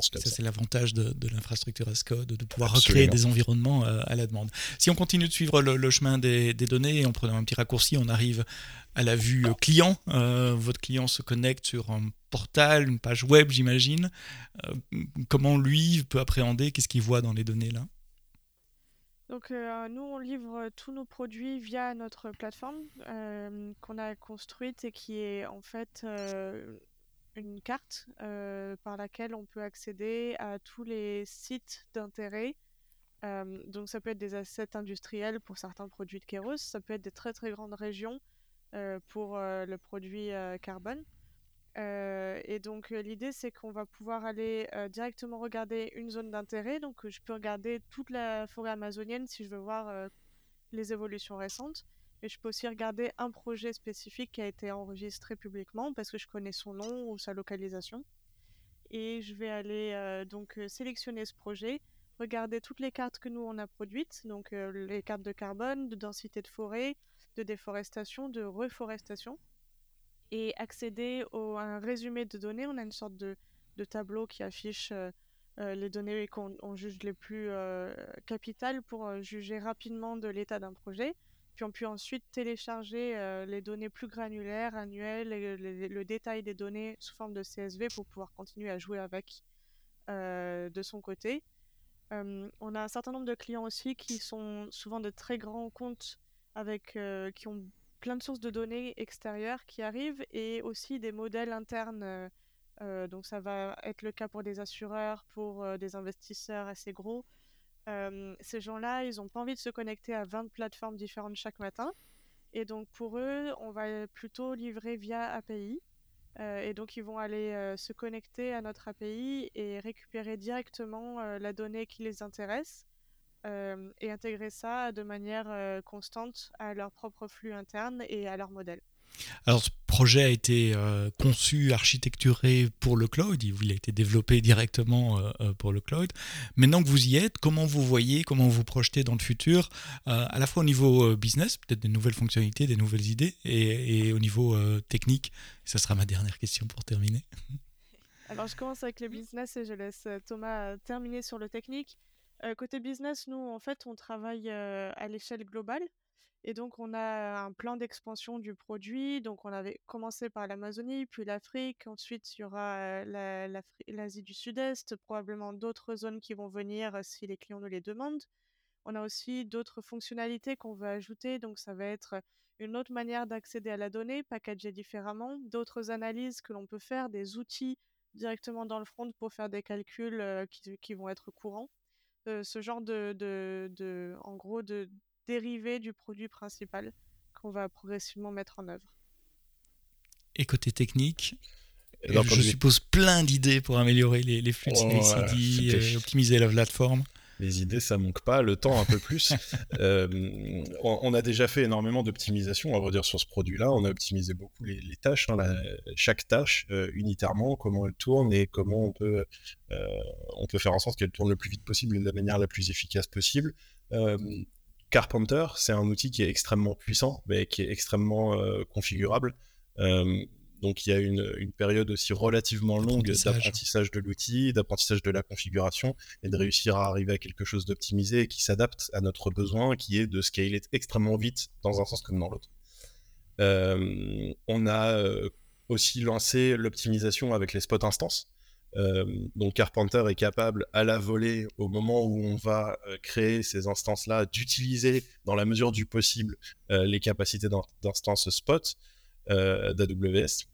ça, c'est l'avantage de, l'infrastructure as code, de pouvoir recréer des environnements euh, à la demande. Si on continue de suivre le, chemin des, données et en prenant un petit raccourci, on arrive à la vue client. votre client se connecte sur un portal, une page web, j'imagine. comment lui peut appréhender Qu'est-ce qu'il voit dans les données là? Donc euh, nous, on livre tous nos produits via notre plateforme euh, qu'on a construite et qui est en fait euh, une carte par laquelle on peut accéder à tous les sites d'intérêt. donc ça peut être des assets industriels pour certains produits de Keros, ça peut être des très très grandes régions pour le produit carbone. Et donc l'idée c'est qu'on va pouvoir aller directement regarder une zone d'intérêt. Donc je peux regarder toute la forêt amazonienne si je veux voir les évolutions récentes. Et je peux aussi regarder un projet spécifique qui a été enregistré publiquement parce que je connais son nom ou sa localisation. Et je vais aller donc sélectionner ce projet, regarder toutes les cartes que nous on a produites, donc les cartes de carbone, de densité de forêt, de déforestation, de reforestation, et accéder à un résumé de données. On a une sorte de, de tableau qui affiche les données qu'on juge les plus capitales pour juger rapidement de l'état d'un projet. Puis on peut ensuite télécharger les données plus granulaires, annuelles, le détail des données sous forme de CSV pour pouvoir continuer à jouer avec de son côté. on a un certain nombre de clients aussi qui sont souvent de très grands comptes avec, qui ont plein de sources de données extérieures qui arrivent et aussi des modèles internes. donc ça va être le cas pour des assureurs, pour des investisseurs assez gros ces gens-là, ils n'ont pas envie de se connecter à 20 plateformes différentes chaque matin. Et donc pour eux, on va plutôt livrer via API. et donc ils vont aller se connecter à notre API et récupérer directement la donnée qui les intéresse et intégrer ça de manière constante à leur propre flux interne et à leur modèle. Alors, ce projet a été euh, conçu, architecturé pour le cloud. Il a été développé directement euh, euh, pour le cloud. Maintenant que vous y êtes, comment vous voyez, comment vous projetez dans le futur, à la fois au niveau business, peut-être des nouvelles fonctionnalités, des nouvelles idées, et, au niveau technique? Ça sera ma dernière question pour terminer. Alors, je commence avec le business et je laisse Thomas terminer sur le technique. Côté business, nous, en fait, on travaille à l'échelle globale. Et donc, on a un plan d'expansion du produit. Donc, on avait commencé par l'Amazonie, puis l'Afrique. Ensuite, il y aura l'Asie du Sud-Est, probablement d'autres zones qui vont venir si les clients nous les demandent. On a aussi d'autres fonctionnalités qu'on veut ajouter. Donc, ça va être une autre manière d'accéder à la donnée, packagée différemment, d'autres analyses que l'on peut faire, des outils directement dans le front pour faire des calculs qui, vont être courants. Ce genre de, de, en gros, de, dérivé du produit principal qu'on va progressivement mettre en œuvre. Et côté technique, je suppose plein d'idées pour améliorer les, flux de CICD, euh, optimiser la plateforme. Les idées, ça manque pas, le temps un peu plus. Euh, on, a déjà fait énormément d'optimisation, on va dire, sur ce produit-là. On a optimisé beaucoup les, tâches, hein, chaque tâche euh, unitairement, comment elle tourne et comment on peut, on peut faire en sorte qu'elle tourne le plus vite possible et de la manière la plus efficace possible. Carpenter, c'est un outil qui est extrêmement puissant, mais qui est extrêmement euh, configurable. Euh, donc il y a une, période aussi relativement longue d'apprentissage de l'outil, d'apprentissage de la configuration, et de réussir à arriver à quelque chose d'optimisé et qui s'adapte à notre besoin, qui est de scaler extrêmement vite dans un sens comme dans l'autre. Euh, on a aussi lancé l'optimisation avec les spot instances. Euh, donc Carpenter est capable à la volée, au moment où on va euh, créer ces instances-là, d'utiliser dans la mesure du possible euh, les capacités d'instances spot d'AWS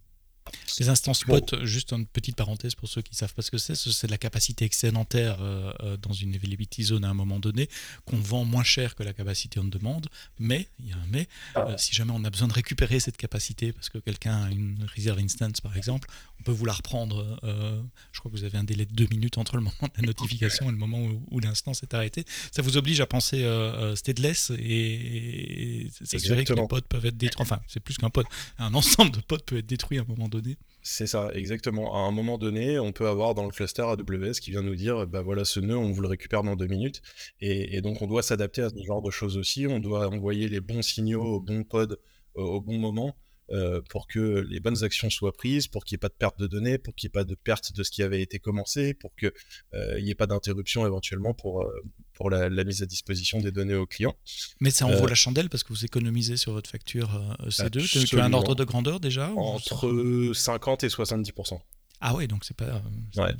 les instances spot, juste une petite parenthèse pour ceux qui ne savent pas ce que c'est, c'est de la capacité excédentaire euh, euh, dans une availability zone à un moment donné, qu'on vend moins cher que la capacité on demande, mais, il y a un mais, euh, si jamais on a besoin de récupérer cette capacité, parce que quelqu'un a une reserve instance par exemple, on peut vous la reprendre, je crois que vous avez un délai de deux minutes entre le moment de la notification et le moment où, l'instance est arrêtée. Ça vous oblige à penser stateless et, et s'assurer que les pods peuvent être détruits, enfin c'est plus qu'un pod, un ensemble de pods peut être détruit à un moment donné c'est ça, exactement. À un moment donné, on peut avoir dans le cluster AWS qui vient nous dire, bah voilà, ce nœud, on vous le récupère dans deux minutes. Et, donc, on doit s'adapter à ce genre de choses aussi. On doit envoyer les bons signaux au bon pod au bon moment. Euh, pour que les bonnes actions soient prises, pour qu'il n'y ait pas de perte de données, pour qu'il n'y ait pas de perte de ce qui avait été commencé, pour qu'il euh, n'y ait pas d'interruption éventuellement pour, euh, pour la, mise à disposition des données aux clients. Mais ça en vaut la chandelle parce que vous économisez sur votre facture C2. Tu as un ordre de grandeur déjà Entre 50 et 70%. Ah ouais, donc c'est pas,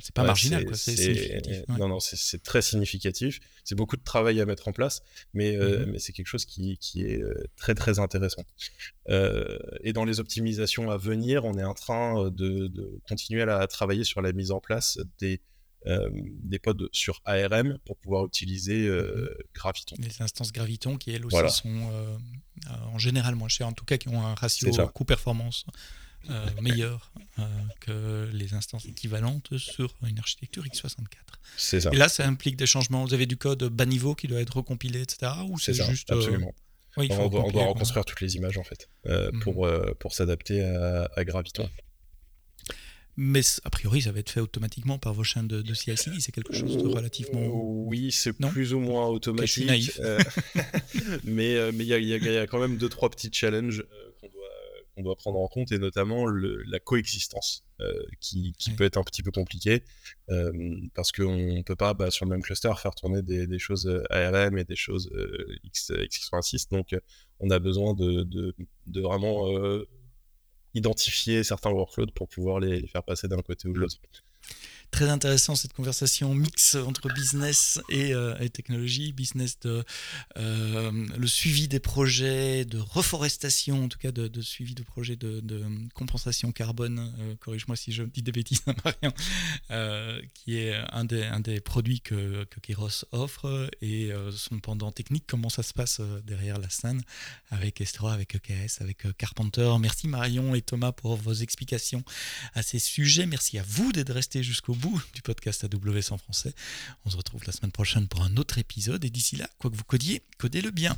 c'est pas marginal, c'est significatif. Non, non, c'est très significatif. C'est beaucoup de travail à mettre en place, mais, euh, mm-hmm. mais c'est quelque chose qui, qui, est euh, très très intéressant. Euh, et dans les optimisations à venir, on est en train de, de continuer à, travailler sur la mise en place des, des pods sur ARM pour pouvoir utiliser mm-hmm. Graviton. Les instances Graviton qui elles aussi sont en général moins chères, en tout cas qui ont un ratio coût-performance meilleure que les instances équivalentes sur une architecture x64. C'est ça. Et là, ça implique des changements. Vous avez du code bas niveau qui doit être recompilé, etc. Ou c'est juste. Absolument. on, doit, reconstruire toutes les images en fait mhm. pour, pour s'adapter à, à Graviton. Mais a priori, ça va être fait automatiquement par vos chaînes de, de CI/CD. C'est quelque chose de relativement. Euh, oui, c'est plus ou moins automatique. Je suis naïf. Euh, mais euh, mais il y, y, a quand même deux trois petits challenges qu'on doit qu'on doit prendre en compte et notamment le, la coexistence qui, qui peut être un petit peu compliquée parce qu'on ne peut pas bah, sur le même cluster faire tourner des, des choses ARM et des choses X, x86 donc on a besoin de, de, de vraiment identifier certains workloads pour pouvoir les, faire passer d'un côté ou de l'autre. Très intéressant cette conversation mix entre business et, euh, technologie, business de euh, le suivi des projets de reforestation, en tout cas de, suivi de projets de, compensation carbone. Euh, corrige-moi si je dis des bêtises, Marion, qui est un des, produits que, que Keros offre et son pendant technique. Comment ça se passe derrière la scène avec Estro, avec EKS, avec Carpenter. Merci Marion et Thomas pour vos explications à ces sujets. Merci à vous d'être restés jusqu'au du podcast AWS en français. On se retrouve la semaine prochaine pour un autre épisode et d'ici là, quoi que vous codiez, codez-le bien.